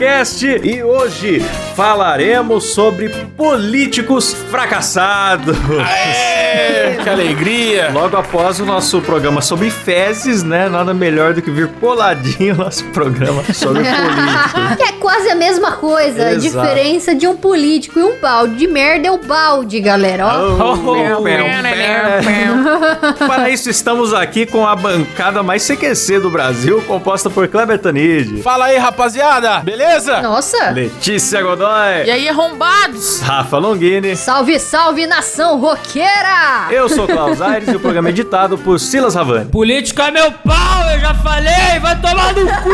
Cast e hoje falaremos sobre políticos fracassados. Aê, que alegria! Logo após o nosso programa sobre fezes, né? Nada melhor do que vir coladinho o nosso programa sobre políticos. Que é quase a mesma coisa. A Exato. diferença de um político e um balde de merda é o balde, galera. Ó. Oh, Para isso, estamos aqui com a bancada mais CQC do Brasil, composta por Kleber Tanid, Fala aí, rapaziada! Beleza? Nossa. Letícia Godoy, E aí, arrombados? Rafa Longini. Salve, salve, nação roqueira! Eu sou Klaus Aires e o programa é editado por Silas Havani. Político é meu pau, eu já falei, vai tomar no cu!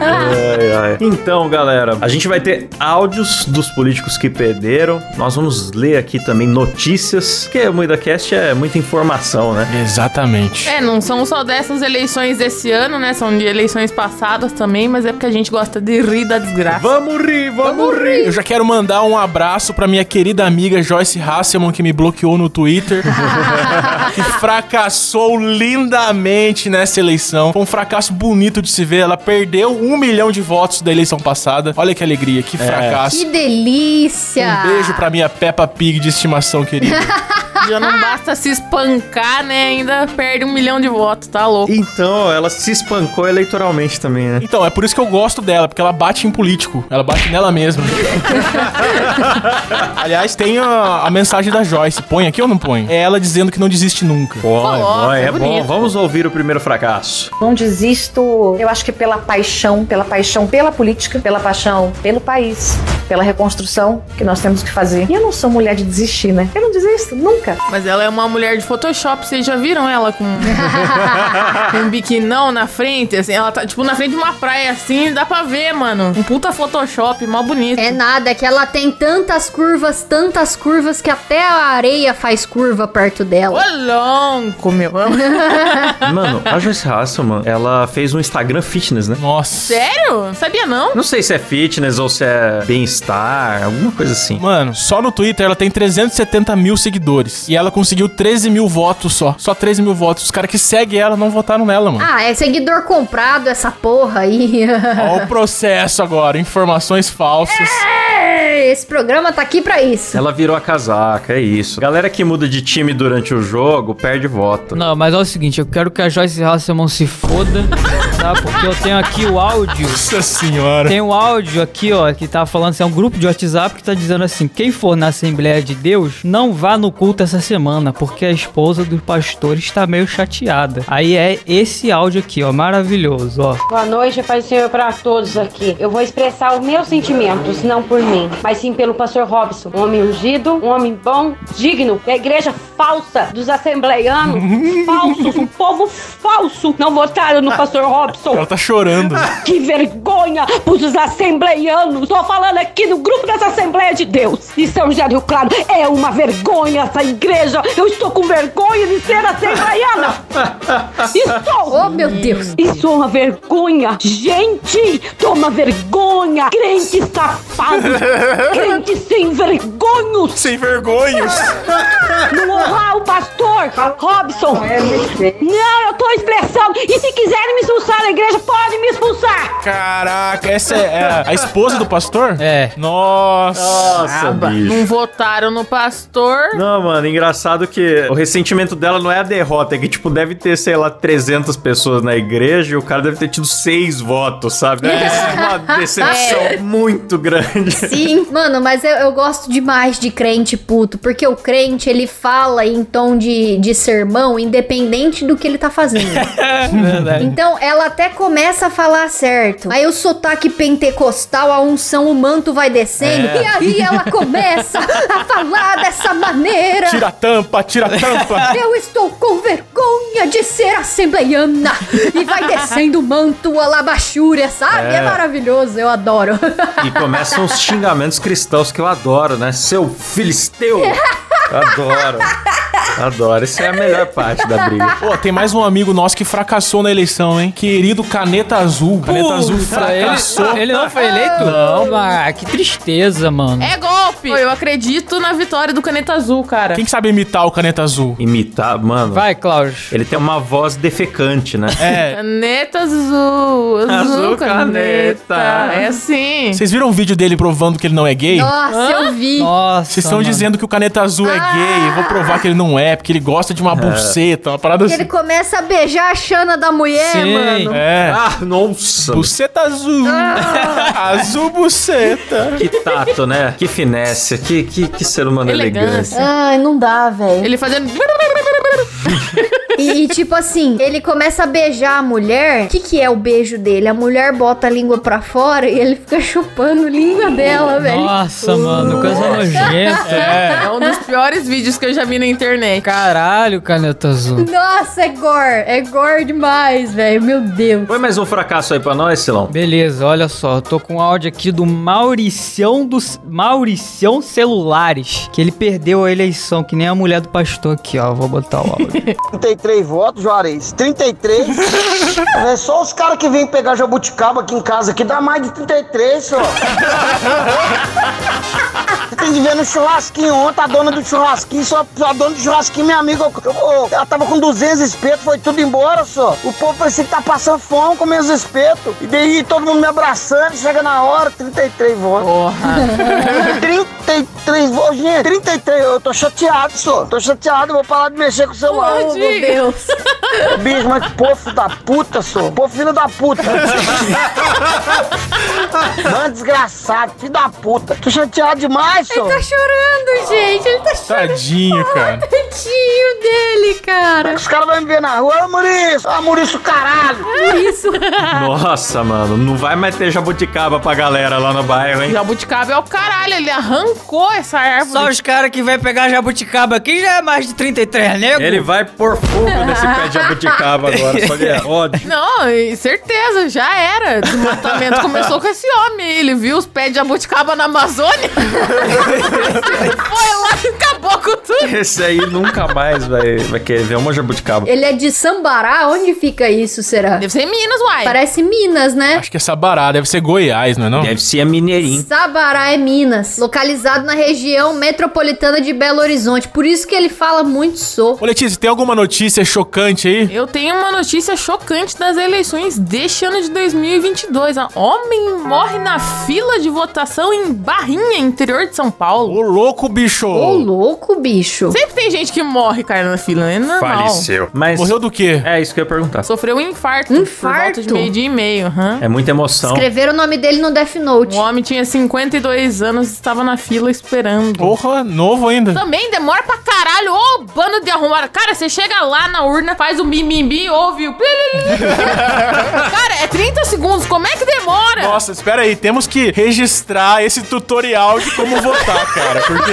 Ai, ai. Então, galera, a gente vai ter áudios dos políticos que perderam. Nós vamos ler aqui também notícias, porque o MuidaCast é muita informação, né? Exatamente. É, não são só dessas eleições desse ano, né? São de eleições passadas também, mas é porque a gente gosta de rir da desgraça. Vamos rir, vamos rir. Eu já quero mandar um abraço pra minha querida amiga Joyce Hasselman, que me bloqueou no Twitter, que fracassou lindamente nessa eleição. Foi um fracasso bonito de se ver. Ela perdeu um milhão de votos da eleição passada. Olha que alegria, que fracasso. Que delícia! Um beijo pra minha Peppa Pig de estimação, querida. Já não basta se espancar, né? Ainda perde um milhão de votos, tá louco? Então, ela se espancou eleitoralmente também, né? Então, é por isso que eu gosto dela, porque ela bate em político. Ela bate nela mesma. Aliás, tem a, a mensagem da Joyce. Põe aqui ou não põe? É ela dizendo que não desiste nunca. Coloca, bom, é é bom. Vamos ouvir o primeiro fracasso. Não desisto, eu acho que pela paixão, pela paixão pela política, pela paixão pelo país, pela reconstrução que nós temos que fazer. E eu não sou mulher de desistir, né? Eu não desisto, nunca. Mas ela é uma mulher de Photoshop, vocês já viram ela com, com um biquinão na frente, assim? Ela tá, tipo, na frente de uma praia, assim, dá pra ver, mano. Um puta Photoshop, mó bonito. É nada, é que ela tem tantas curvas, tantas curvas que até a areia faz curva perto dela. Ô, louco, meu. Mano, a Joyce Hasselman, ela fez um Instagram fitness, né? Nossa. Sério? Não sabia, não? Não sei se é fitness ou se é bem-estar, alguma coisa assim. Mano, só no Twitter ela tem 370 mil seguidores. E ela conseguiu 13 mil votos só. Só 13 mil votos. Os caras que seguem ela não votaram nela, mano. Ah, é seguidor comprado essa porra aí. Ó o processo agora. Informações falsas. É, Esse programa tá aqui pra isso. Ela virou a casaca, é isso. Galera que muda de time durante o jogo perde voto. Não, mas é o seguinte, eu quero que a Joyce Hasselman se foda, tá? Porque eu tenho aqui o áudio. Nossa senhora. Tem um áudio aqui, ó, que tá falando assim, é um grupo de WhatsApp que tá dizendo assim: quem for na Assembleia de Deus, não vá no culto essa semana, porque a esposa do pastor está meio chateada. Aí é esse áudio aqui, ó, maravilhoso, ó. Boa noite, Pai do Senhor, para todos aqui. Eu vou expressar os meus sentimentos, não por mim, mas sim pelo pastor Robson. Um homem ungido, um homem bom, digno. Da igreja falsa dos assembleianos, falsos, um povo falso. Não votaram no pastor Robson. Ela tá chorando. Que vergonha pros assembleianos. Tô falando aqui no grupo dessa Assembleia de Deus. De São José do Rio Claro. É uma vergonha essa igreja. Eu estou com vergonha de ser assembleiana. Estou. Oh, meu Deus. Isso é uma vergonha! Gente, toma vergonha! Crente safado! Crente sem vergonhos! Sem vergonhos. Não honrar o pastor Robson! Não, eu tô expressando! E se quiserem me expulsar da igreja, podem me expulsar! Caraca, essa é a, a esposa do pastor? É. Nossa. Nossa, bicho. Não votaram no pastor. Não, mano, engraçado que o ressentimento dela não é a derrota, é que, tipo, deve ter, sei lá, 300 pessoas na igreja e o cara deve ter tido seis votos, sabe? Sido uma decepção muito grande. Sim, mano, mas eu, eu gosto demais de crente puto, porque o crente ele fala em tom de, de sermão, independente do que ele tá fazendo. Verdade. Então ela até começa a falar certo. Aí o sotaque pentecostal, a unção, o manto vai descendo. É. E aí ela começa a falar dessa maneira. Tira a tampa, tira a tampa. Eu estou com vergonha de ser assembleiana. E vai descendo o manto, a labachúria, sabe? É. É. maravilhoso, eu adoro. E começam os xingamentos cristãos que eu adoro, né? Seu filisteu! Eu adoro. Adoro. Isso é a melhor parte da briga. Pô, tem mais um amigo nosso que fracassou na eleição, hein? Querido Caneta Azul. Caneta Azul Puta, ele, fracassou. ele não foi eleito? Não. Ah, que tristeza, mano. É golpe! Eu acredito na vitória do Caneta Azul, cara. Quem que sabe imitar o Caneta Azul? Imitar, mano. Vai, Klaus. Ele tem uma voz defecante, né? É. Caneta azul, azul, Azul caneta. caneta. É assim. Vocês viram o vídeo dele provando que ele não é gay? Nossa, eu vi. Nossa. Vocês estão dizendo que o Caneta Azul é gay. Eu vou provar que ele não é, porque ele gosta de uma buceta, uma parada Ele assim. começa a beijar a chana da mulher, Sim. mano. É. Ah, nossa. Buceta azul. azul buceta. Que tato, né? Que finesse. Que, que, que ser humano elegante. Elegância. Ai, não dá, velho. Ele fazendo. E, e, tipo assim, ele começa a beijar a mulher. O que, que é o beijo dele? A mulher bota a língua pra fora e ele fica chupando a língua dela, velho. Nossa, mano, coisa nojenta. É. É um dos piores vídeos que eu já vi na internet. Caralho, caneta azul. Nossa, é gore. É gore demais, velho. Meu Deus. Foi mais um fracasso aí pra nós, Silão? Beleza, olha só, eu tô com um áudio aqui do Mauricião dos Mauricião Celulares, que ele perdeu a eleição, que nem a mulher do pastor aqui, ó. Vou botar o áudio. 33 votos, Juarez. 33. é só os caras que vêm pegar jabuticaba aqui em casa aqui dá mais de 33, só. Você tem que ver no churrasquinho ontem, a dona do churrasquinho, só a dona do churrasquinho, minha amiga, eu- eu- ela tava com 200 espetos, foi tudo embora, só. O povo parecia que tá passando fome com meus espetos. E daí todo mundo me abraçando, chega na hora, 33 votos. Porra. 33 votos, gente, 33, eu tô chateado, só. Tô chateado, eu vou parar de mexer com o celular. Oh, meu Deus. Bicho, mas que povo filho da puta, sou. Pô, filho da puta. Mano, desgraçado, filho da puta. Tô chateado demais, sou. Tá chorando, gente. Ele tá chorando. Tadinho, cara. Tadinho dele, cara. Os caras vão me ver na rua, ô Maurício, ô Maurício, caralho. Por isso. Nossa, mano. Não vai mais ter jabuticaba pra galera lá no bairro, hein? Jabuticaba é o caralho, ele arrancou essa árvore. Só os caras que vai pegar jabuticaba aqui já é mais de 33 nego. Ele vai pôr fogo nesse pé de jabuticaba agora. Só que é ódio. Não, certeza, já era. O desmatamento começou com esse homem. Ele viu os pés de jabuticaba na Amazônia. Foi lá e acabou com tudo. Esse aí nunca mais vai, vai querer ver uma jabuticaba. Ele é de Sambará? Onde fica isso, será? Deve ser em Minas, uai. Parece Minas, né? Acho que essa bará deve ser Goiás, não é não? Deve ser a Mineirinho. Sabará é Minas, localizado na região metropolitana de Belo Horizonte. Por isso que ele fala muito sou. Ô Letícia, tem alguma notícia chocante aí? Eu tenho uma notícia chocante das eleições deste ano de 2022. A homem morre na fila de votação em Barrinha, interior de São Paulo. Ô louco, bicho! Ô, louco, bicho. Sempre tem gente que morre, cara, na fila, né? é normal. Faleceu. Mas Morreu do quê? é isso que eu ia perguntar. Sofreu um infarto. Infarto? Por volta de meio-dia e meio. aham. É muita emoção. Escreveram o nome dele no Death Note. O homem tinha 52 anos e estava na fila esperando. Porra, novo ainda. Também demora pra caralho. Ô, bando de arrumar. Cara, você chega lá na urna, faz o mimimi, ouve o... Cara, é 30 segundos. Como é que demora? Nossa, espera aí, temos que registrar esse tutorial de como votar, cara. Porque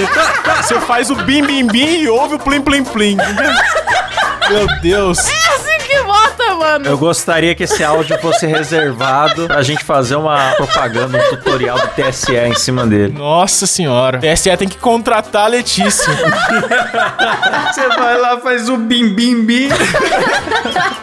você faz o bim bim bim e ouve o plim plim plim. Meu Deus. É assim que vota, mano. Eu gostaria que esse áudio fosse reservado pra gente fazer uma propaganda, um tutorial do TSE em cima dele. Nossa senhora. TSE tem que contratar a Letícia. Você vai lá, faz o bim bim bim.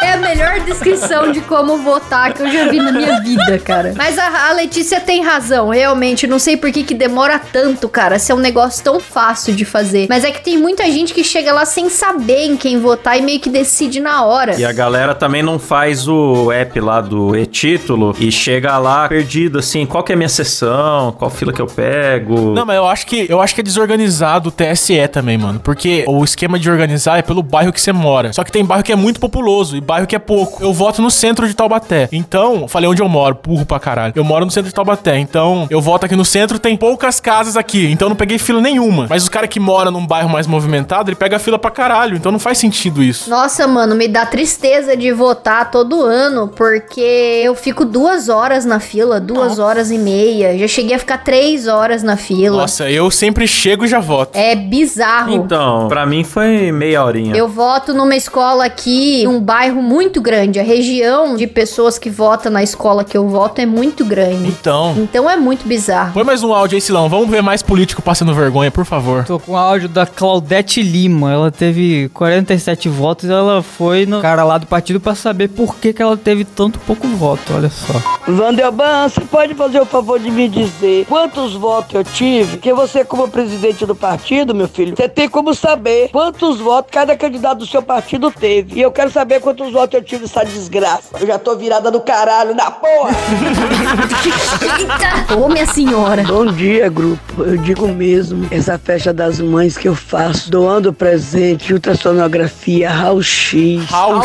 É a melhor descrição de como votar que eu já vi na minha vida, cara. Mas a, a Letícia tem razão, realmente. Não sei por que, que demora tanto, cara. Se é um negócio tão fácil de fazer. Mas é que tem muita gente que chega lá sem saber em quem votar e meio que decide na hora. E a galera também não faz o app lá do e-título e chega lá perdido, assim, qual que é a minha sessão, qual fila que eu pego. Não, mas eu acho que eu acho que é desorganizado o TSE também, mano. Porque o esquema de organizar é pelo bairro que você mora. Só que tem bairro que é muito populoso e bairro que é pouco. Eu voto no centro de Taubaté. Então, falei onde eu moro, burro pra caralho. Eu moro no centro de Taubaté. Então, eu voto aqui no centro, tem poucas casas aqui. Então, eu não peguei fila nenhuma. Mas os cara que mora num bairro mais movimentado, ele pega fila pra caralho. Então, não faz sentido isso. Nossa, mano, me dá tristeza de votar todo ano, porque eu fico duas horas na fila, duas horas e meia. Já cheguei a ficar três horas na fila. Nossa, eu sempre chego e já voto. É bizarro. Então, pra mim foi meia horinha. Eu voto numa escola aqui, um bairro muito grande. A região de pessoas que votam na escola que eu voto é muito grande. Então. Então é muito bizarro. Põe mais um áudio aí, Silão. Vamos ver mais político passando vergonha, por favor. Tô com áudio da Claudete Lima. Ela teve 47 votos e ela foi no cara lá do partido saber por que, que ela teve tanto pouco voto. Olha só. Vandelban, você pode fazer o favor de me dizer quantos votos eu tive? Que você, como presidente do partido, meu filho, você tem como saber quantos votos cada candidato do seu partido teve. E eu quero saber quantos votos eu tive nessa desgraça. Eu já tô virada do caralho na porra. Eita! Ô, minha senhora. Bom dia, grupo. Eu digo mesmo, essa festa das mães que eu faço, doando presente, ultrassonografia, raio-x, Raul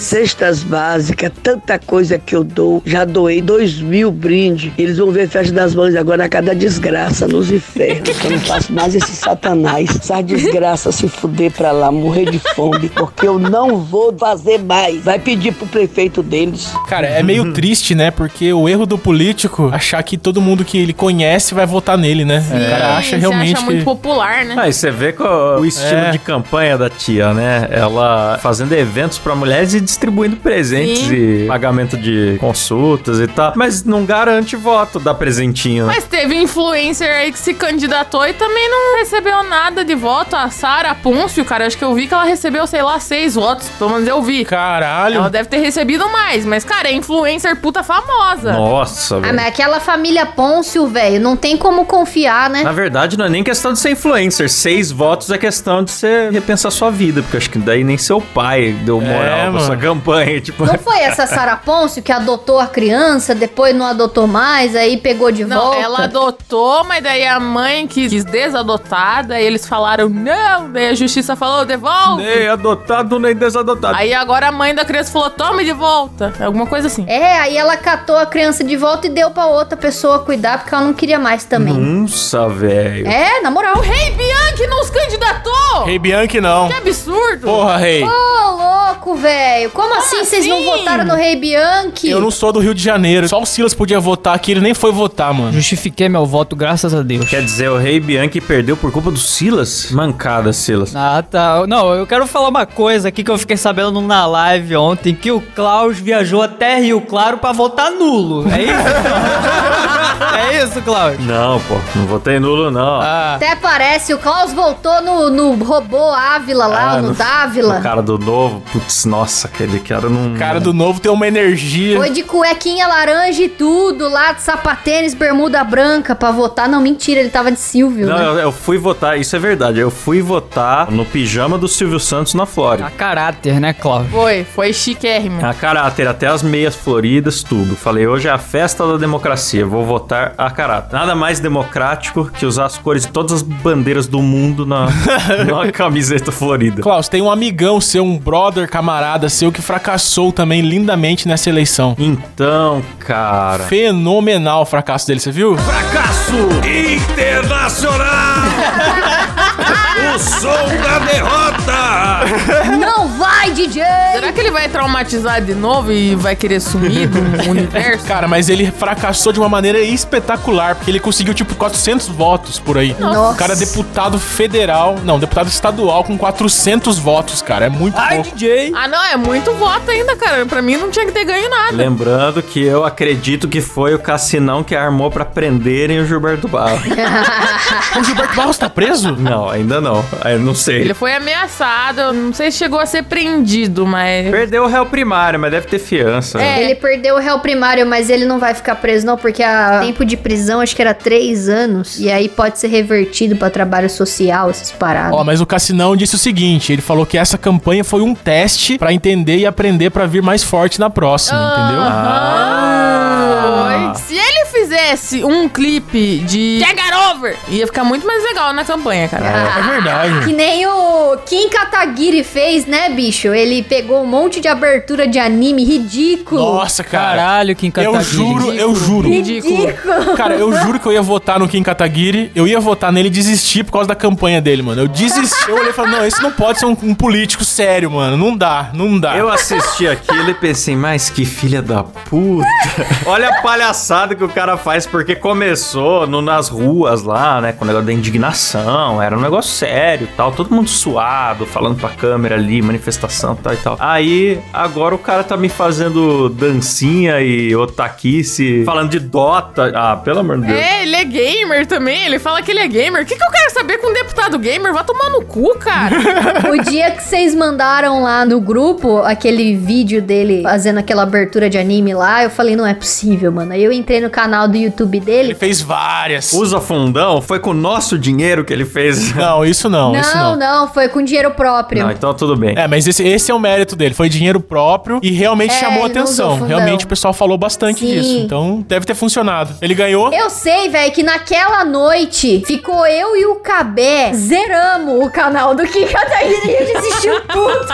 Cestas básicas, tanta coisa que eu dou. Já doei dois mil brindes. Eles vão ver festa das mães agora a cada desgraça nos infernos. Eu não faço mais esse satanás. Essa desgraça se fuder pra lá, morrer de fome, porque eu não vou fazer mais. Vai pedir pro prefeito deles. Cara, é meio triste, né? Porque o erro do político achar que todo mundo que ele conhece vai votar nele, né? O cara acha Você realmente acha muito que... popular, né? Ah, e você vê com o estilo É. de campanha da tia, né? Ela fazendo eventos pra mulheres e distribuindo presentes Sim. e pagamento de consultas e tal. Mas não garante voto dar presentinho. né? Mas teve influencer aí que se candidatou e também não recebeu nada de voto. A Sara Pôncio, cara, acho que eu vi que ela recebeu, sei lá, seis votos. Pelo menos eu vi. Caralho. Ela deve ter recebido mais, mas, cara, é influencer puta famosa. Nossa, Ah, velho. mas aquela família Pôncio, velho, não tem como confiar, né? Na verdade, não é nem questão de ser influencer. Seis votos é questão de você repensar sua vida. Porque acho que daí nem seu pai deu moral É, pra sua campanha. Tipo, Não foi essa Sara Pôncio que adotou a criança, depois não adotou mais, aí pegou de Não, volta? ela adotou, mas daí a mãe quis, quis desadotar, daí eles falaram não, daí a justiça falou, devolve. nem adotado nem desadotado. Aí agora a mãe da criança falou, tome de volta. Alguma coisa assim. É, aí ela catou a criança de volta e deu pra outra pessoa cuidar, porque ela não queria mais também. Nossa, velho. É, na moral. O Rei Bianchi não se candidatou! Rei Bianchi não. Que absurdo! Porra, rei. Ô, louco, velho. Como, assim vocês não assim? votaram no Rei Bianchi? Eu não sou do Rio de Janeiro. Só o Silas podia votar aqui, ele nem foi votar, mano. Justifiquei meu voto, graças a Deus. Quer dizer, o rei Bianchi perdeu por culpa do Silas? Mancada, Silas. Ah, tá. Não, eu quero falar uma coisa aqui que eu fiquei sabendo na live ontem, que o Klaus viajou até Rio Claro pra votar nulo. É isso? é isso, Klaus? Não, pô, não votei nulo, não. Ah, Até parece, o Klaus voltou no, no robô Ávila lá, Ah, no, no- Dávila. O cara do novo, putz, nossa, aquele cara não. Cara do novo tem uma energia. Foi de cuequinha laranja e tudo, lá de sapatênis, bermuda branca pra votar. Não, mentira, ele tava de Silvio, Não, né? eu, eu fui votar, isso é verdade. Eu fui votar no pijama do Silvio Santos na Flórida. a caráter, né, Klaus? Foi, foi chiquérrimo. A caráter, até as meias floridas, tudo. Falei, hoje é a festa da democracia, vou votar a caráter. Nada mais democrático que usar as cores de todas as bandeiras do mundo na, numa camiseta florida. Klaus, tem um amigão seu, um brother, camarada seu, que fracassou também lindamente nessa eleição. Então, cara. Fenomenal o fracasso dele, você viu? Fracasso internacional! o som da derrota! Não DJ! Será que ele vai traumatizar de novo e vai querer sumir do universo? Cara, mas ele fracassou de uma maneira espetacular, porque ele conseguiu, tipo, 400 votos por aí. Nossa. O cara é deputado federal, não, deputado estadual com 400 votos, cara. É muito Ai, pouco. DJ! Ah, não, é muito voto ainda, cara. Pra mim não tinha que ter ganho nada. Lembrando que eu acredito que foi o Cassinão que armou pra prenderem o Gilberto Barros. O Gilberto Barros tá preso? não, ainda não. Eu não sei. Ele foi ameaçado, eu não sei se chegou a ser prendido, mas. Perdeu o réu primário, mas deve ter fiança. né? Ele perdeu o réu primário, mas ele não vai ficar preso, não, porque a tempo de prisão acho que era três anos. E aí pode ser revertido pra trabalho social, essas paradas. Ó, mas o Cassinão disse o seguinte: ele falou que essa campanha foi um teste pra entender e aprender pra vir mais forte na próxima, entendeu? Foi. Fizesse um clipe de Get Over, ia ficar muito mais legal na campanha, cara. É verdade. Que nem o Kim Kataguiri fez, né, bicho? Ele pegou um monte de abertura de anime ridículo. Nossa, cara. Caralho, Kim Eu Kataguiri. juro, eu juro. Ridículo. Cara, eu juro que eu ia votar no Kim Kataguiri, eu ia votar nele e desistir por causa da campanha dele, mano. Eu desisti, eu olhei e falei, não, esse não pode ser um, um político sério, mano. Não dá, não dá. Eu assisti aquilo e pensei, mas que filha da puta. Olha a palhaçada que o cara faz Mas porque começou no- nas ruas lá, né? Com o negócio da indignação. Era um negócio sério e tal. Todo mundo suado, falando pra câmera ali, manifestação e tal e tal. Aí, agora o cara tá me fazendo dancinha e otaquice, falando de Dota. Ah, pelo amor de Deus. É, ele é gamer também. Ele fala que ele é gamer. O que, que eu quero saber com um deputado gamer? Vai tomar no cu, cara. O dia que vocês mandaram lá no grupo aquele vídeo dele fazendo aquela abertura de anime lá, eu falei, não é possível, mano. Aí eu entrei no canal do YouTube Ele dele. fez várias. Usa fundão? Foi com o nosso dinheiro que ele fez. Não, isso não, isso Não, não. não, foi com dinheiro próprio. Não, então tudo bem. É, mas esse, esse é o mérito dele. Foi dinheiro próprio e realmente É, chamou ele não atenção. Realmente o pessoal falou bastante Sim. disso. Então deve ter funcionado. Ele ganhou. Eu sei, velho, que naquela noite ficou eu e o Cabé zeramos o canal do Kim Catarina e ele assistiu tudo.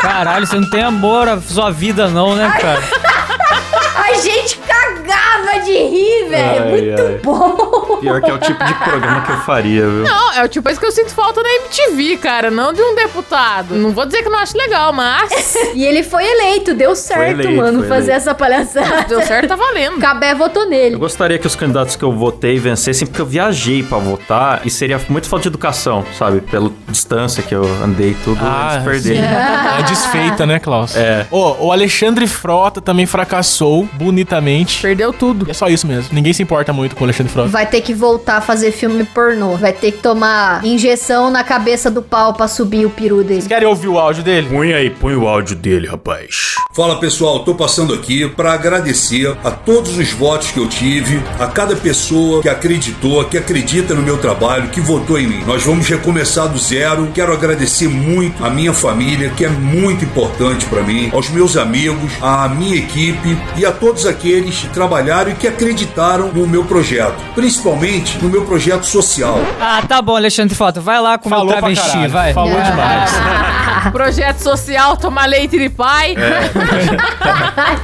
Caralho, você não tem amor à sua vida, não, né, cara? A gente cagava de rir, velho. Muito ai. bom. Pior que é o tipo de programa que eu faria, viu? Não, é o tipo coisa que eu sinto falta na MTV, cara. Não de um deputado. Não vou dizer que não acho legal, mas. E ele foi eleito, deu certo, eleito, mano, fazer eleito. essa palhaçada. Deu certo, tá valendo. Cabé votou Eu nele. gostaria que os candidatos que eu votei vencessem, porque eu viajei pra votar e seria muito falta de educação, sabe? Pela distância que eu andei e tudo, Ah, eles perderem. É desfeita, né, Klaus? É. Ô, o Alexandre Frota também fracassou bonitamente. Perdeu tudo. E é só isso mesmo. Ninguém se importa muito com o Alexandre Frota. Vai ter que voltar a fazer filme pornô. Vai ter que tomar injeção na cabeça do pau pra subir o peru dele. Vocês querem ouvir o áudio dele? Põe aí, põe o áudio dele, rapaz. Fala pessoal, tô passando aqui para agradecer a todos os votos que eu tive, a cada pessoa que acreditou, que acredita no meu trabalho, que votou em mim. Nós vamos recomeçar do zero. Quero agradecer muito a minha família, que é muito importante para mim, aos meus amigos, à minha equipe e a todos aqueles que trabalharam e que acreditaram no meu projeto, principalmente no meu projeto social. Ah, tá bom, Alexandre Frota. Vai lá com o meu Falou pra travesti, caralho. vai. Falou demais. Projeto social, tomar leite de pai.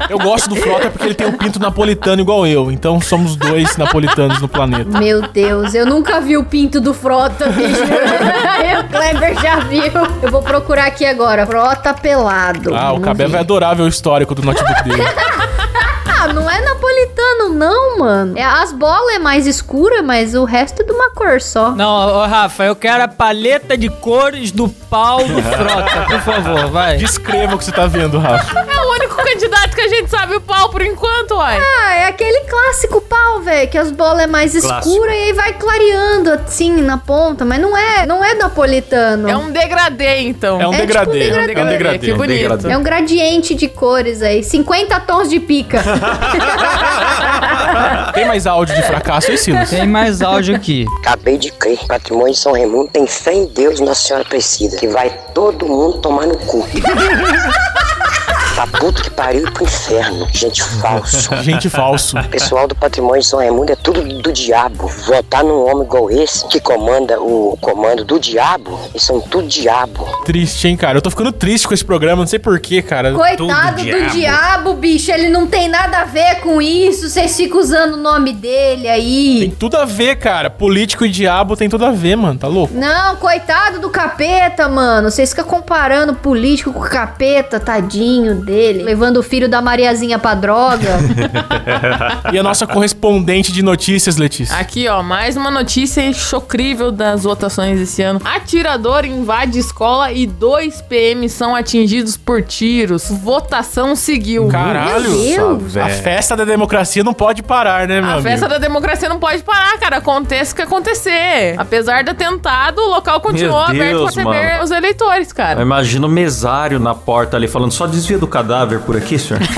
Eu gosto do Frota porque ele tem um pinto napolitano igual eu. Então somos dois napolitanos no planeta. Meu Deus, eu nunca vi o pinto do Frota, bicho. o Kleber já viu. Eu vou procurar aqui agora. Frota pelado. Ah, o Cabé vai adorar ver o histórico do notebook dele. Ah, não é napolitano, não, mano. É, as bolas é mais escura, mas o resto é de uma cor só. Não, ô Rafa, eu quero a paleta de cores do pau do Frota, por favor, vai. Descreva o que você tá vendo, Rafa. É o único candidato que a gente sabe o pau por enquanto, uai. Ah, é aquele clássico pau, velho, que as bolas é mais escura e aí vai clareando assim na ponta, mas não é, não é napolitano. É um degradê, então. É um É tipo degradê. um É um degradê. degradê. Que bonito. degradê. É um gradiente de cores aí, 50 tons de pica. Tem mais áudio de fracasso aí, Silas? Tem mais áudio aqui. Acabei de crer. Patrimônio de São Raimundo tem fé em Deus Nossa Senhora Aparecida. Que vai todo mundo tomar no cu. Tá puto que pariu e pro inferno. Gente falso. Gente falso. Pessoal do patrimônio de São Raimundo é tudo do diabo. Votar num homem igual esse, que comanda o comando do diabo, eles são tudo diabo. Triste, hein, cara? Eu tô ficando triste com esse programa, não sei porquê, cara. Coitado do diabo. diabo. bicho, ele não tem nada a ver com isso. Vocês ficam usando o nome dele Tem aí. tudo a ver, cara. Político e diabo tem tudo a ver, mano. Tá louco? Não, coitado do capeta, mano. Vocês ficam comparando político com capeta, tadinho dele. Levando o filho da Mariazinha pra droga. E a nossa correspondente de notícias, Letícia? Aqui, ó, mais uma notícia chocrível das votações esse ano. Atirador invade escola e dois PM são atingidos por tiros. Votação seguiu. Caralho. Meu Deus. A festa da democracia não pode parar, né, meu A festa amigo? da democracia não pode parar, cara. Aconteça o que acontecer. Apesar do atentado, o local continuou Meu aberto Deus, pra receber mano. os eleitores, cara. Imagina o mesário na porta ali falando, só desvia do cadáver por aqui, senhor.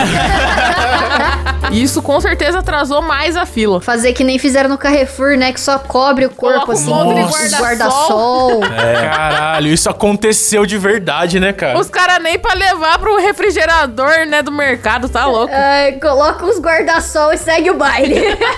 E isso com certeza atrasou mais a fila. Fazer que nem fizeram no Carrefour, né? Que só cobre o corpo, Coloca um assim. monte de os guarda-sol. guarda-sol. É. Caralho, isso aconteceu de verdade, né, cara? Os caras nem pra levar pro refrigerador, né, do mercado, tá louco. Ai, coloca os guarda-sol e segue o baile.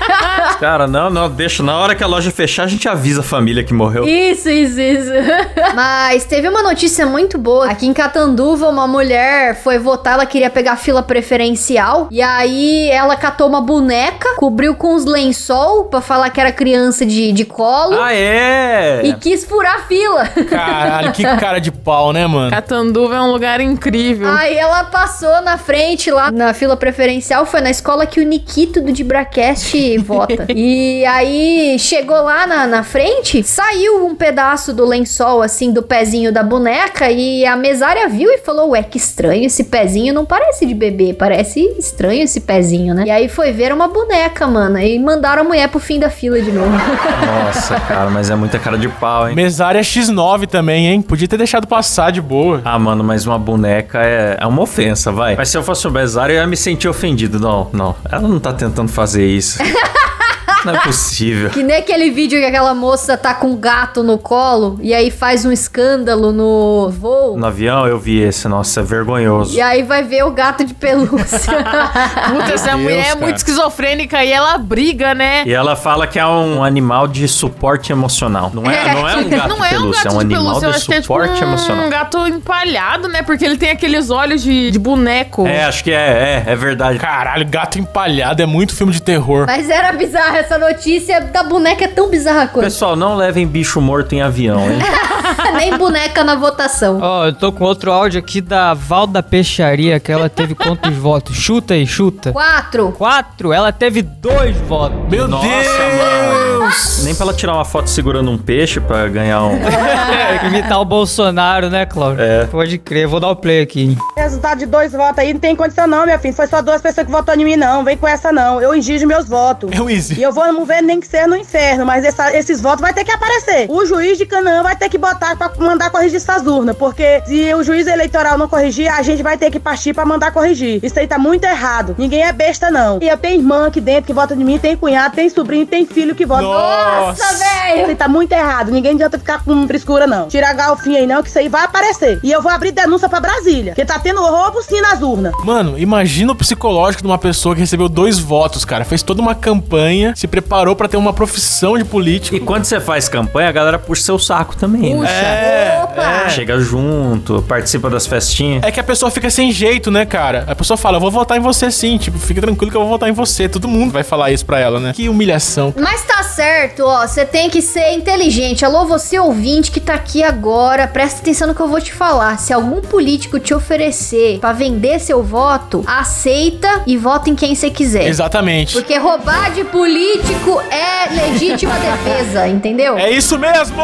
Cara, não, não, deixa. Na hora que a loja fechar, a gente avisa a família que morreu. Isso, isso, isso. Mas teve uma notícia muito boa. Aqui em Catanduva, uma mulher foi votar, ela queria pegar fila preferencial. E aí ela catou uma boneca, cobriu com uns lençol pra falar que era criança de, de colo. Ah, é? E quis furar a fila. Caralho, que cara de pau, né, mano? Catanduva é um lugar incrível. Aí ela passou na frente lá na fila preferencial, foi na escola que o Nikito do Dibracast vota. E aí chegou lá na, na frente, saiu um pedaço do lençol assim do pezinho da boneca e a mesária viu e falou: Ué, que estranho, esse pezinho não parece de bebê, parece estranho esse pezinho, né? E aí foi ver uma boneca, mano, e mandaram a mulher pro fim da fila de novo. Nossa, cara, mas é muita cara de pau, hein? Mesária X9 também, hein? Podia ter deixado passar de boa. Ah, mano, mas uma boneca é, é uma ofensa, vai. Mas se eu fosse o mesário, eu ia me sentir ofendido. Não, não. Ela não tá tentando fazer isso. não é possível. Que nem aquele vídeo que aquela moça tá com um gato no colo e aí faz um escândalo no voo. No avião eu vi esse, nossa, é vergonhoso. E aí vai ver o gato de pelúcia. Puta, essa Deus, mulher é cara. muito esquizofrênica e ela briga, né? E ela fala que é um animal de suporte emocional. Não é, não é um gato não de é um pelúcia, gato é um de animal pelúcia, eu de acho que é tipo suporte um emocional. gato empalhado, né? Porque ele tem aqueles olhos de, de boneco. É, acho que é, é, é verdade. Caralho, gato empalhado é muito filme de terror. Mas era bizarra essa notícia da boneca é tão bizarra quanto. Pessoal, não levem bicho morto em avião, hein? Nem boneca na votação. Ó, eu tô com outro áudio aqui da Valda Peixaria, que ela teve quantos votos? Chuta aí, chuta. Quatro. Quatro? Ela teve dois votos. Meu Nossa, Deus! Nem pra ela tirar uma foto segurando um peixe pra ganhar um. É, imitar o Bolsonaro, né, Cláudio? É. Pode crer, vou dar o play aqui. Resultado de dois votos aí não tem condição não, minha filha. Foi só duas pessoas que votaram em mim, não. Vem com essa, não. Eu exijo meus votos. É o Easy. E eu vou não ver nem que seja no inferno, mas essa- esses votos vai ter que aparecer. O juiz de Canaã vai ter que botar pra mandar corrigir essas urnas, porque se o juiz eleitoral não corrigir, a gente vai ter que partir pra mandar corrigir. Isso aí tá muito errado. Ninguém é besta, não. E eu tenho irmã aqui dentro que vota de mim, tem cunhado, tem sobrinho, tem filho que vota. Nossa, Isso aí tá muito errado. Ninguém adianta ficar com frescura, não. Tirar galfinha aí, não, que isso aí vai aparecer. E eu vou abrir denúncia pra Brasília, porque tá tendo roubo sim nas urnas. Mano, imagina o psicológico de uma pessoa que recebeu dois votos, cara. Fez toda uma campanha, se preparou pra ter uma profissão de político. E quando você faz campanha, a galera puxa seu saco também, né? É, Opa! Chega junto, participa das festinhas. é que a pessoa fica sem jeito, né, cara? A pessoa fala, eu vou votar em você sim. Tipo, fica tranquilo que eu vou votar em você. Todo mundo vai falar isso pra ela, né? Que humilhação. Mas tá certo, ó. Você tem que ser inteligente. Alô, você ouvinte que tá aqui agora, presta atenção no que eu vou te falar. Se algum político te oferecer pra vender seu voto, aceita e vota em quem você quiser. Exatamente. Porque roubar de político é legítima defesa, entendeu? É isso mesmo!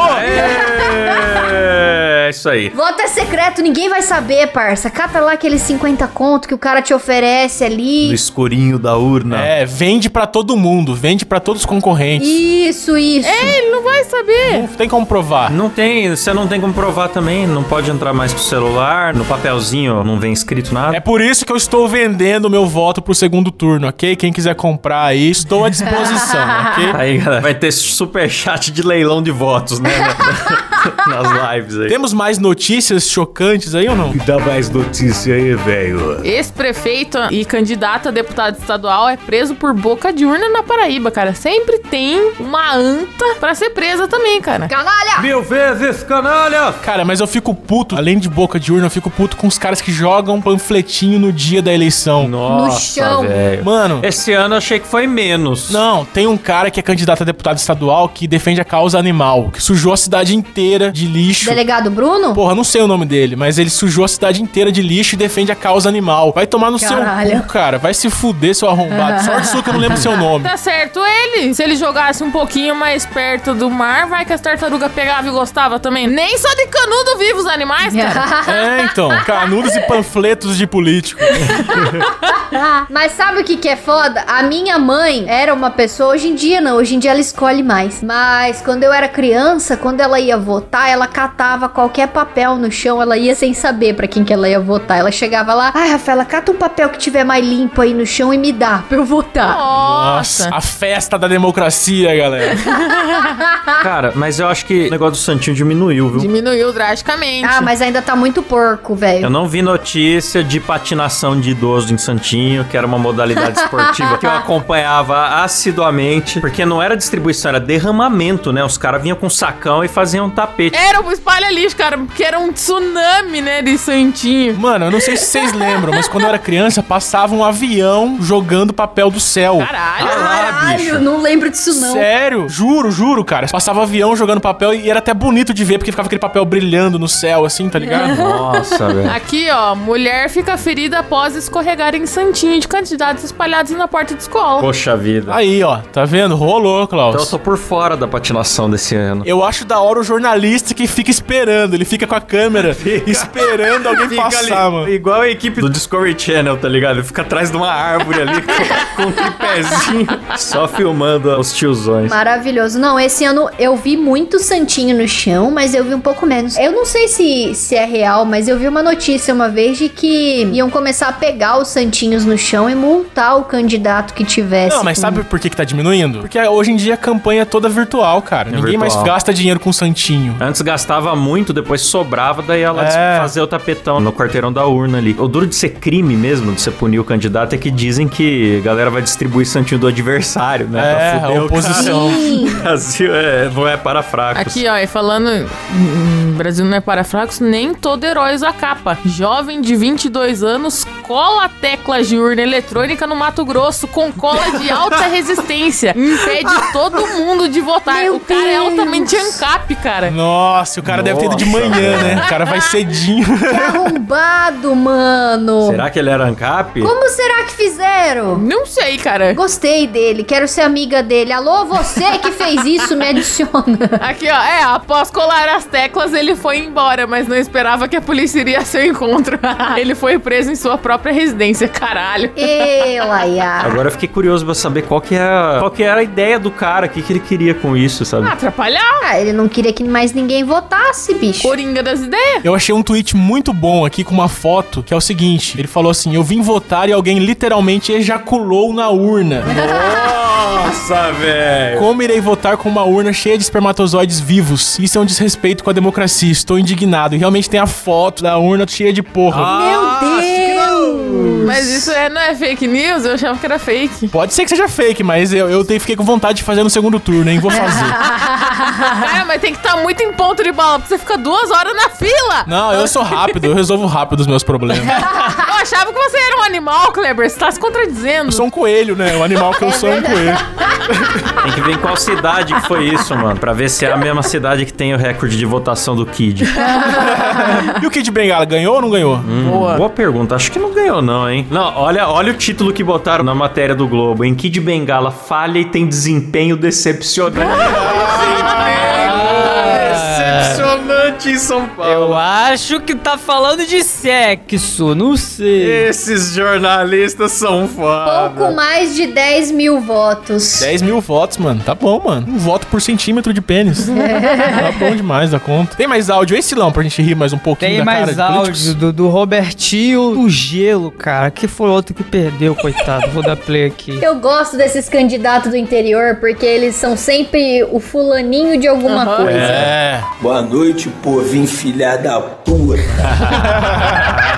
É, isso aí. Voto é secreto, ninguém vai saber, parça. Cata lá aqueles 50 conto que o cara te oferece No ali. escurinho da urna. É, vende pra todo mundo, vende pra todos os concorrentes. Isso, isso. É, ele não vai saber. Não tem como provar. Não tem, você não tem como provar também, não pode entrar mais com o celular, no papelzinho não vem escrito nada. É por isso que eu estou vendendo o meu voto pro segundo turno, ok? Quem quiser comprar aí, estou à disposição, ok? Aí, galera, vai ter super chat de leilão de votos, né? Nas lives aí. Temos mais notícias chocantes aí ou não? Dá mais notícia aí, velho. Ex-prefeito e candidato a deputado estadual é preso por boca de urna na Paraíba, cara. Sempre tem uma anta pra ser presa também, cara. Canalha! Mil vezes, canalha! Cara, mas eu fico puto, além de boca de urna, eu fico puto com os caras que jogam panfletinho no dia da eleição. Nossa, chão. velho. Mano, Esse ano eu achei que foi menos. não, tem um cara que é candidato a deputado estadual que defende a causa animal, que sujou a cidade inteira de lixo. Delegado Bruno? Porra, não sei o nome dele, mas ele sujou a cidade inteira de lixo e defende a causa animal. Vai tomar no Caralho. seu cu, cara. Vai se fuder, seu arrombado. Sorte sua que eu não lembro seu nome. Tá certo ele. Se ele jogasse um pouquinho mais perto do mar, vai que as tartarugas pegavam e gostavam também. Nem só de canudo vive os animais, cara. É, então. Canudos e panfletos de político. Mas sabe o que que é foda? A minha mãe era uma pessoa, hoje em dia não, hoje em dia ela escolhe mais. Mas quando eu era criança, quando ela ia votar, ela catava qualquer papel no chão, ela ia sem saber pra quem que ela ia votar. Ela chegava lá, ai Rafaela, cata um papel que tiver mais limpo aí no chão e me dá pra eu votar. Nossa. A festa da democracia, galera. Cara, mas eu acho que o negócio do Santinho diminuiu, viu? Diminuiu drasticamente. Ah, mas ainda tá muito porco, velho. Eu não vi notícia de patinação de idoso em Santinho. que era uma modalidade esportiva que eu acompanhava assiduamente, porque não era distribuição, era derramamento, né? Os caras vinham com sacão e faziam um tapete. Era um espalha lixo, cara, porque era um tsunami, né, de santinho. Mano, eu não sei se vocês lembram, mas quando eu era criança, passava um avião jogando papel do céu. Caralho. Caralho, não lembro disso não. Sério? Juro, juro, cara. Passava avião jogando papel e era até bonito de ver, porque ficava aquele papel brilhando no céu, assim, tá ligado? Nossa, velho. Aqui, ó, mulher fica ferida após escorregar em santinho de candidatos espalhados na porta de escola. Poxa vida. Aí, ó, tá vendo? Rolou, Então eu Klaus. tô por fora da patinação desse ano. Eu acho da hora o jornalista que fica esperando. Ele fica com a câmera esperando alguém Fica passar, ali, mano. igual a equipe do Discovery Channel, tá ligado? Ele fica atrás de uma árvore ali com, com um tripézinho, só filmando os tiozões. Maravilhoso. Não, esse ano eu vi muito santinho no chão, mas eu vi um pouco menos. Eu não sei se, se é real, mas eu vi uma notícia uma vez de que iam começar a pegar os santinhos no chão e multar o candidato que tivesse. Não, mas com- sabe por que, que tá diminuindo? Porque hoje em dia a campanha é toda virtual, cara. Ninguém mais virtual. gasta dinheiro com santinho. Antes gastava muito, depois sobrava, daí ela É. fazer o tapetão no quarteirão da urna ali. O duro de ser crime mesmo, de você punir o candidato, é que dizem que a galera vai distribuir santinho do adversário, né? É, pra fuder a oposição. Brasil é, não é para fracos. Aqui, ó, e falando. Hum, Brasil não é para fracos, nem todo herói usa capa. Jovem de 22 anos cola teclas de urna eletrônica no Mato Grosso com cola de alta resistência. Impede todo mundo de votar. Meu o cara é Deus. altamente ANCAP, cara. Nossa, o cara deve ter ido de Nossa, manhã, né? O cara vai cedinho. Que arrombado, mano. Será que ele era ANCAP? Como será que fizeram? Não sei, cara. Gostei dele, quero ser amiga dele. Alô, você que fez isso, me adiciona. Aqui, ó, é, após colar as teclas, ele foi embora, mas não esperava que a polícia iria a seu encontro. ele foi preso em sua própria residência, caralho. Ê, Laia. Agora eu fiquei curioso pra saber qual que, é qual que era a ideia do cara, o que, que ele queria com isso, sabe? Atrapalhar. Ah, ele não queria que mais ninguém votasse, bicho. Coringa das ideias. Eu achei um tweet muito bom aqui com uma foto, que é o seguinte: ele falou assim: Eu vim votar e alguém literalmente ejaculou na urna. Nossa, velho! Como irei votar com uma urna cheia de espermatozoides vivos? Isso é um desrespeito com a democracia. Estou indignado. E realmente tem a foto da urna cheia de porra. Meu Deus! Mas isso é, não é fake news? Eu achava que era fake. Pode ser que seja fake, mas eu, eu te- fiquei com vontade de fazer no segundo turno, hein? Vou fazer. Cara, mas tem que estar muito em ponto de bala, porque você fica duas horas na fila. Não, eu sou rápido, eu resolvo rápido os meus problemas. Eu achava que você era um animal, Kleber. Você tá se contradizendo. Eu sou um coelho, né? O animal que eu sou é um coelho. Tem que ver em qual cidade que foi isso, mano. Pra ver se é a mesma cidade que tem o recorde de votação do Kid. E o Kid Bengala ganhou ou não ganhou? Boa. Boa pergunta. Acho que não ganhou, não, hein? Não, olha, olha o título que botaram na matéria do Globo. Em Kid Bengala falha e tem desempenho decepcionante. em São Paulo. Eu acho que tá falando de sexo, não sei. Esses jornalistas são foda. Pouco mais de 10 mil votos. 10 mil votos, mano. Tá bom, mano. Um voto por centímetro de pênis. tá bom demais da conta. Tem mais áudio aí, Silão, pra gente rir mais um pouquinho Tem da cara mais áudio do, do Robertinho do Gelo, cara, que foi outro que perdeu, coitado. Vou dar play aqui. Eu gosto desses candidatos do interior porque eles são sempre o fulaninho de alguma Aham. coisa. É. Boa noite, povinho filha da puta.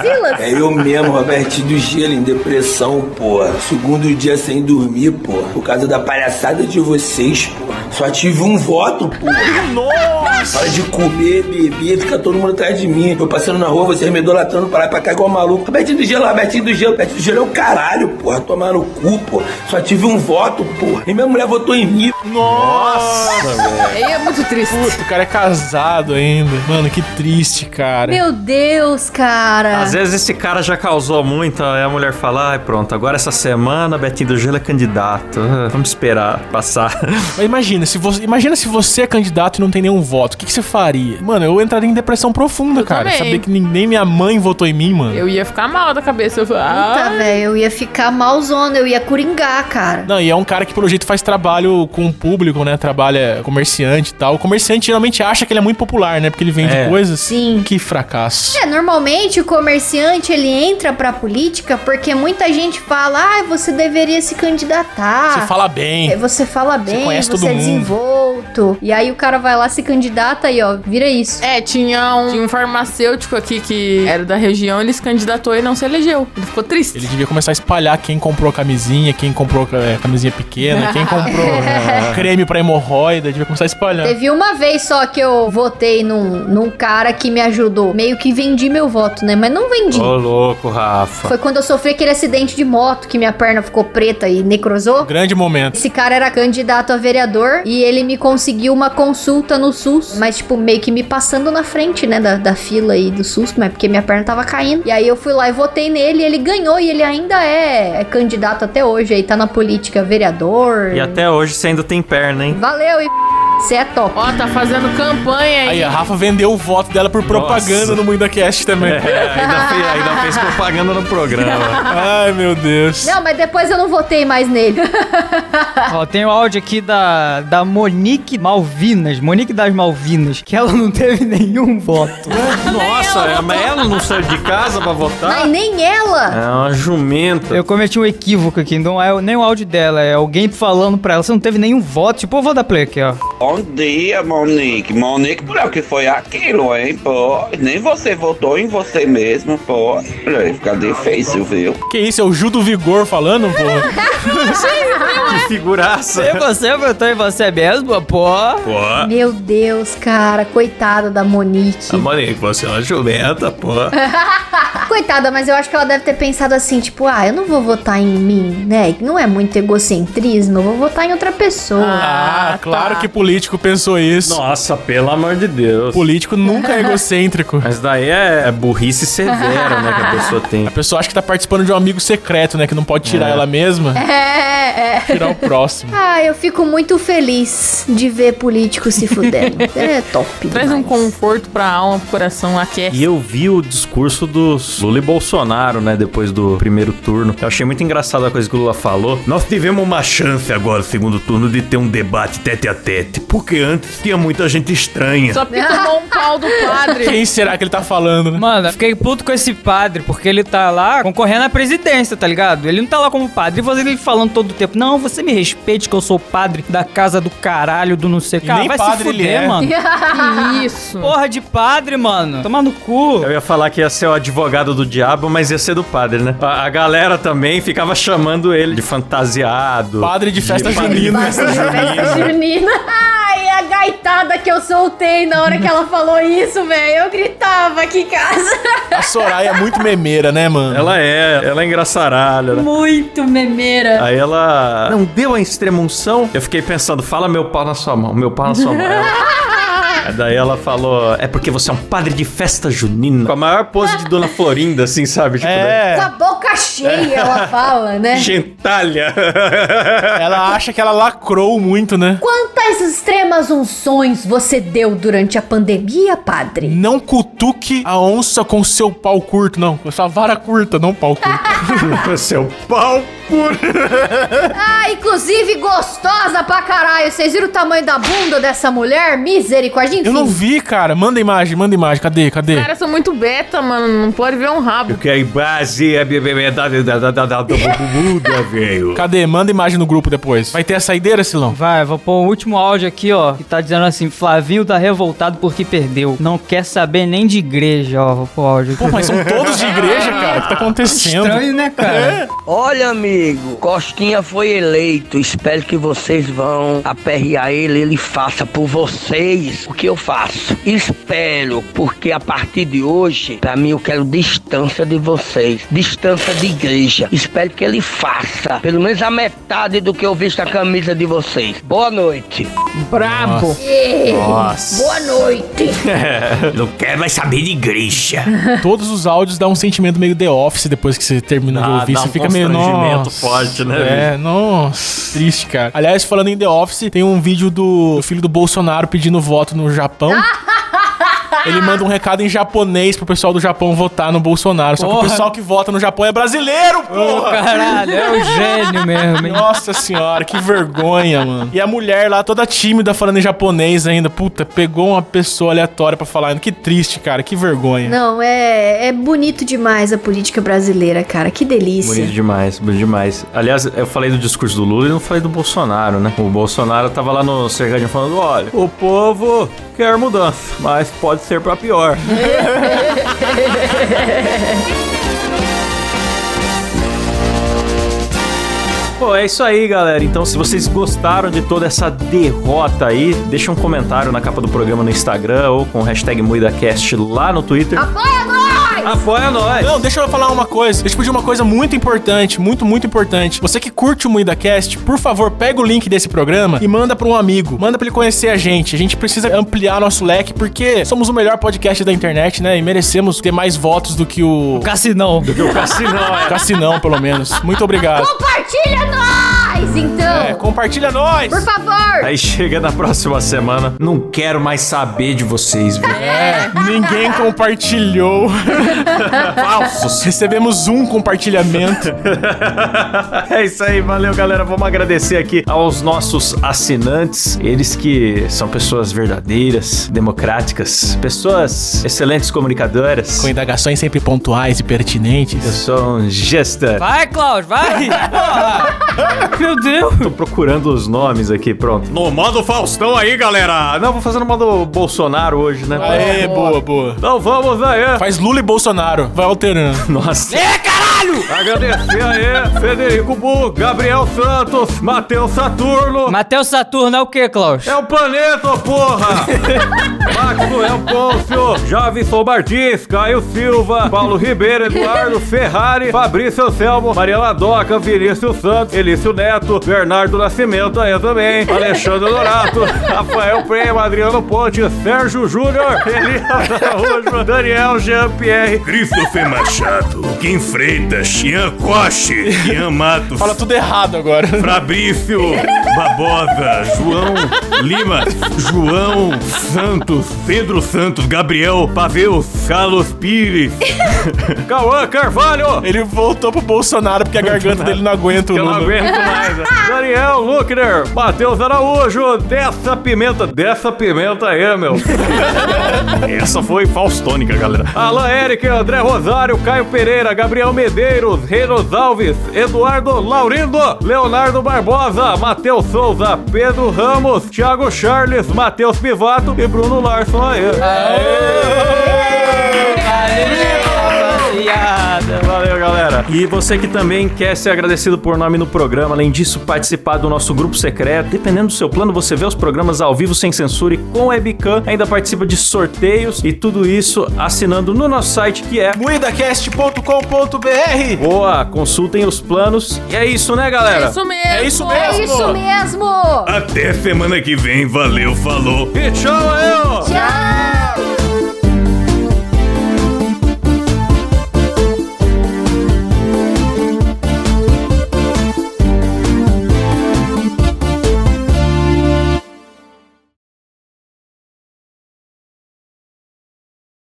Silas, É eu mesmo, Robertinho do Gelo, em depressão, porra. Segundo dia sem dormir, porra. Por causa da palhaçada de vocês, porra. Só tive um voto, porra. Nossa! Para de comer, beber, fica todo mundo atrás de mim. Eu passando na rua, vocês me idolatrando pra lá e pra cá igual maluco. Robertinho do Gelo, Robertinho do Gelo, Robertinho do Gelo é o caralho, porra. Tomar no cu, porra. Só tive um voto, porra. E minha mulher votou em mim. Nossa, velho. Aí é muito triste. Puta, o cara é casado ainda. Mano, que triste, cara. meu Deus, cara. Às vezes esse cara já causou muito, aí a mulher fala, ai pronto, agora essa semana Betinho do Gelo é candidato. Ah, Vamos esperar passar. Mas imagina, se você, imagina se você é candidato e não tem nenhum voto. O que, que você faria? Mano, eu entraria em depressão profunda, cara. também. Saber que nem, minha mãe votou em mim, mano. Eu ia ficar mal da cabeça. Eu falei, Puta, ah, velho, eu ia ficar malzona, eu ia coringar, cara. Não, e é um cara que, pelo jeito, faz trabalho com o público, né? Trabalha comerciante e tal. O comerciante geralmente acha que ele é muito popular, né? Porque ele vende É. coisas. Sim. Que fracasso. É, normalmente o comerciante ele entra pra política porque muita gente fala, ah, você deveria se candidatar. Você fala bem. É, Você fala bem, conhece você, todo é mundo. desenvolto. E aí o cara vai lá, se candidata e ó, vira isso. É, tinha um, tinha um farmacêutico aqui que era da região, ele se candidatou e não se elegeu. Ele ficou triste. Ele devia começar a espalhar quem comprou camisinha, quem comprou é, camisinha pequena, quem comprou é, creme pra hemorroida, devia começar a espalhar. Teve uma vez só que eu votei num, num cara que me ajudou. Meio que vendi meu voto, né? Mas não vendi. Ô, louco, Rafa. Foi quando eu sofri aquele acidente de moto que minha perna ficou preta e necrosou. Grande momento. Esse cara era candidato a vereador e ele me conseguiu uma consulta no SUS, mas, tipo, meio que me passando na frente, né, da, da fila aí do SUS, mas porque minha perna tava caindo. E aí eu fui lá e votei nele e ele ganhou e ele ainda é, é candidato até hoje aí, tá na política, vereador. E até hoje você ainda tem perna, hein? Valeu e você é top. Ó, tá fazendo campanha aí. Aí a Rafa vendeu o voto dela por propaganda no MuidaCast também. É, ainda, fez, ainda fez propaganda no programa. Ai, meu Deus. Não, mas depois eu não votei mais nele. Ó, tem o áudio aqui da, da Monique Malvinas, Monique das Malvinas, que ela não teve nenhum voto. Nossa, é, mas ela não saiu de casa pra votar? Mas nem ela. É uma jumenta. Eu cometi um equívoco aqui, não é nem o áudio dela, é alguém falando pra ela, você não teve nenhum voto. Tipo, eu vou dar play aqui, ó. Bom dia, Monique. Monique, por o que foi aquilo, hein, pô? Nem você votou em você mesmo, pô. Olha, Fica difícil, viu? Que isso, é o Ju do Vigor falando, pô? que figuraça. E você votou em você mesmo, pô? Pô. Meu Deus, cara, coitada da Monique. A Monique, você é uma jumenta, pô. Coitada, mas eu acho que ela deve ter pensado assim, tipo, ah, eu não vou votar em mim, né? Não é muito egocentrismo, eu vou votar em outra pessoa. Ah, claro que político pensou isso. Nossa, pelo amor de Deus. Político nunca é egocêntrico. Mas daí é, é burrice severa, né, que a pessoa tem. A pessoa acha que tá participando de um amigo secreto, né? Que não pode tirar É. ela mesma. É, é. Tirar o próximo. Ah, eu fico muito feliz de ver político se fudendo. é top. Traz um conforto pra alma, pro coração, aquece. E eu vi o discurso dos Lula e Bolsonaro, né, depois do primeiro turno. Eu achei muito engraçado a coisa que o Lula falou. Nós tivemos uma chance agora, no segundo turno, de ter um debate tete a tete, porque antes tinha muita gente estranha. Só porque tomou um pau do padre. Quem será que ele tá falando, né? Mano, eu fiquei puto com esse padre, porque ele tá lá concorrendo à presidência, tá ligado? Ele não tá lá como padre. E você ele falando todo o tempo, não, você me respeite que eu sou padre da casa do caralho, do não sei o E Cara, nem vai se padre ele fuder, é. mano. Que isso. Porra de padre, mano. Tomar no cu. Eu ia falar que ia ser o advogado do diabo, mas ia ser do padre, né? A, a galera também ficava chamando ele de fantasiado. Padre de festa padre de junina. festa Festa junina. Gaitada que eu soltei na hora que ela falou isso, velho. Eu gritava aqui em casa. A Soraya é muito memeira, né, mano? Ela é, ela é engraçaralha. né? Muito memeira. Aí ela não deu a extrema unção. Eu fiquei pensando, fala meu pau na sua mão, meu pau na sua mão. Ela- Daí ela falou, é porque você é um padre de festa junina. Com a maior pose de Dona Florinda, assim, sabe? Tipo, Com a É. boca cheia, ela fala, né? Gentalha. Ela acha que ela lacrou muito, né? Quantas extremas unções você deu durante a pandemia, padre? Não cutuque a onça com seu pau curto, não. Com sua vara curta, não pau curto. Seu pau Ah, inclusive gostosa pra caralho. Vocês viram o tamanho da bunda dessa mulher? Misericórdia, enfim. Eu não vi, cara. Manda imagem, manda imagem. Cadê, cadê? Os caras são muito beta, mano. Não pode ver um rabo. Eu quero base da da da da da bubuda, velho. Cadê? Manda imagem no grupo depois. Vai ter a saideira, Silão? Vai, vou pôr o último áudio aqui, ó. Que tá dizendo assim: Flavinho tá revoltado porque perdeu. Não quer saber nem de igreja, ó. Vou pôr o áudio aqui. Pô, mas são todos de igreja, cara. O que tá acontecendo? Estranho, né, cara? Olha, amigo, Costinha foi eleito. Espero que vocês vão aperrear ele, ele faça por vocês o que eu faço. Espero, porque a partir de hoje, pra mim, eu quero distância de vocês, distância de igreja. Espero que ele faça pelo menos a metade do que eu visto a camisa de vocês. Boa noite. Brabo. Nossa. Boa noite. Não quer mais saber de igreja. Todos os áudios dão um sentimento meio The Office depois que você termina de Ah, ouvir. dá Você um fica meio. Forte, né, É, nossa. Triste, cara. Aliás, falando em The Office, tem um vídeo do filho do Bolsonaro pedindo voto no Japão. Ele manda um recado em japonês pro pessoal do Japão votar no Bolsonaro. Só que o pessoal que vota no Japão é brasileiro, porra! caralho, é o gênio mesmo, hein? Nossa senhora, que vergonha, mano. E a mulher lá, toda tímida, falando em japonês ainda. Puta, pegou uma pessoa aleatória pra falar. Que triste, cara, que vergonha. Não, é, é bonito demais a política brasileira, cara. Que delícia. Bonito demais, bonito demais. Aliás, eu falei do discurso do Lula e não falei do Bolsonaro, né? O Bolsonaro tava lá no cercadinho falando: olha, o povo quer mudança, mas pode ser pra pior. Pô, é isso aí, galera. Então, se vocês gostaram de toda essa derrota aí, deixa um comentário na capa do programa no Instagram ou com o hashtag MuidaCast lá no Twitter. Apoia nós! Apoia nós! Não, deixa eu falar uma coisa. Deixa eu pedir uma coisa muito importante, muito, muito importante. Você que curte o MuidaCast, por favor, pega o link desse programa e manda pra um amigo. Manda pra ele conhecer a gente. A gente precisa ampliar nosso leque, porque somos o melhor podcast da internet, né? E merecemos ter mais votos do que o... Cassinão. Do que o Cassinão, é. Cassinão, pelo menos. Muito obrigado. Compartilha nós, então! É, compartilha nós! Por favor! Aí chega na próxima semana, não quero mais saber de vocês, viu? É, ninguém compartilhou. Falsos. Recebemos um compartilhamento. É isso aí, valeu galera. Vamos agradecer aqui aos nossos assinantes, eles que são pessoas verdadeiras, democráticas, pessoas excelentes comunicadoras. Com indagações sempre pontuais e Eu pertinentes. sou um gestor. Vai, Klaus, vai! Meu Deus! Tô procurando os nomes aqui, pronto. No modo Faustão aí, galera. Não, vou fazer no modo Bolsonaro hoje, né? Aê, boa, boa. Então vamos aí. Faz Lula e Bolsonaro, vai alterando. Nossa. É, caralho! Agradecer aí, Federico Bu, Gabriel Santos, Matheus Saturno. Matheus Saturno é o que, Klaus? É o planeta, porra! Maxwell Pôncio, Javison Martins, Caio Silva, Paulo Ribeiro, Eduardo Ferrari, Fabrício Anselmo, Mariana Doca, Vinícius Santos, Elício Neto, Bernardo Nascimento aí também, Alexandre Dorato, Rafael Prema, Adriano Ponte, Sérgio Júnior, Elias Araújo, Daniel Jean-Pierre, Christopher Machado, Kim Freitas, Ian Coche, Ian Matos, Fala tudo errado agora. Fabrício Barbosa, João Lima, João Santos, Pedro Santos, Gabriel Paveus, Carlos Pires, Cauã Carvalho, Ele voltou pro Bolsonaro porque a garganta dele não aguenta o eu não aguento mais. Daniel Luckner, Matheus Araújo, dessa pimenta, dessa pimenta aí, meu. Essa foi faustônica, galera. Alan Eric, André Rosário, Caio Pereira, Gabriel Medeiros, Renos Alves, Eduardo Laurindo, Leonardo Barbosa, Matheus Souza, Pedro Ramos, Thiago Charles, Matheus Pivato e Bruno Larson aí. Rapaziada. Valeu, galera. E você que também quer ser agradecido por nome no programa, além disso, participar do nosso grupo secreto. Dependendo do seu plano, você vê os programas ao vivo sem censura e com webcam. Ainda participa de sorteios e tudo isso assinando no nosso site que é. Muidacast.com.br Boa, consultem os planos. E é isso, né, galera? É isso mesmo. É isso É mesmo. isso mesmo! Até semana que vem, valeu, falou. E tchau, eu! Tchau!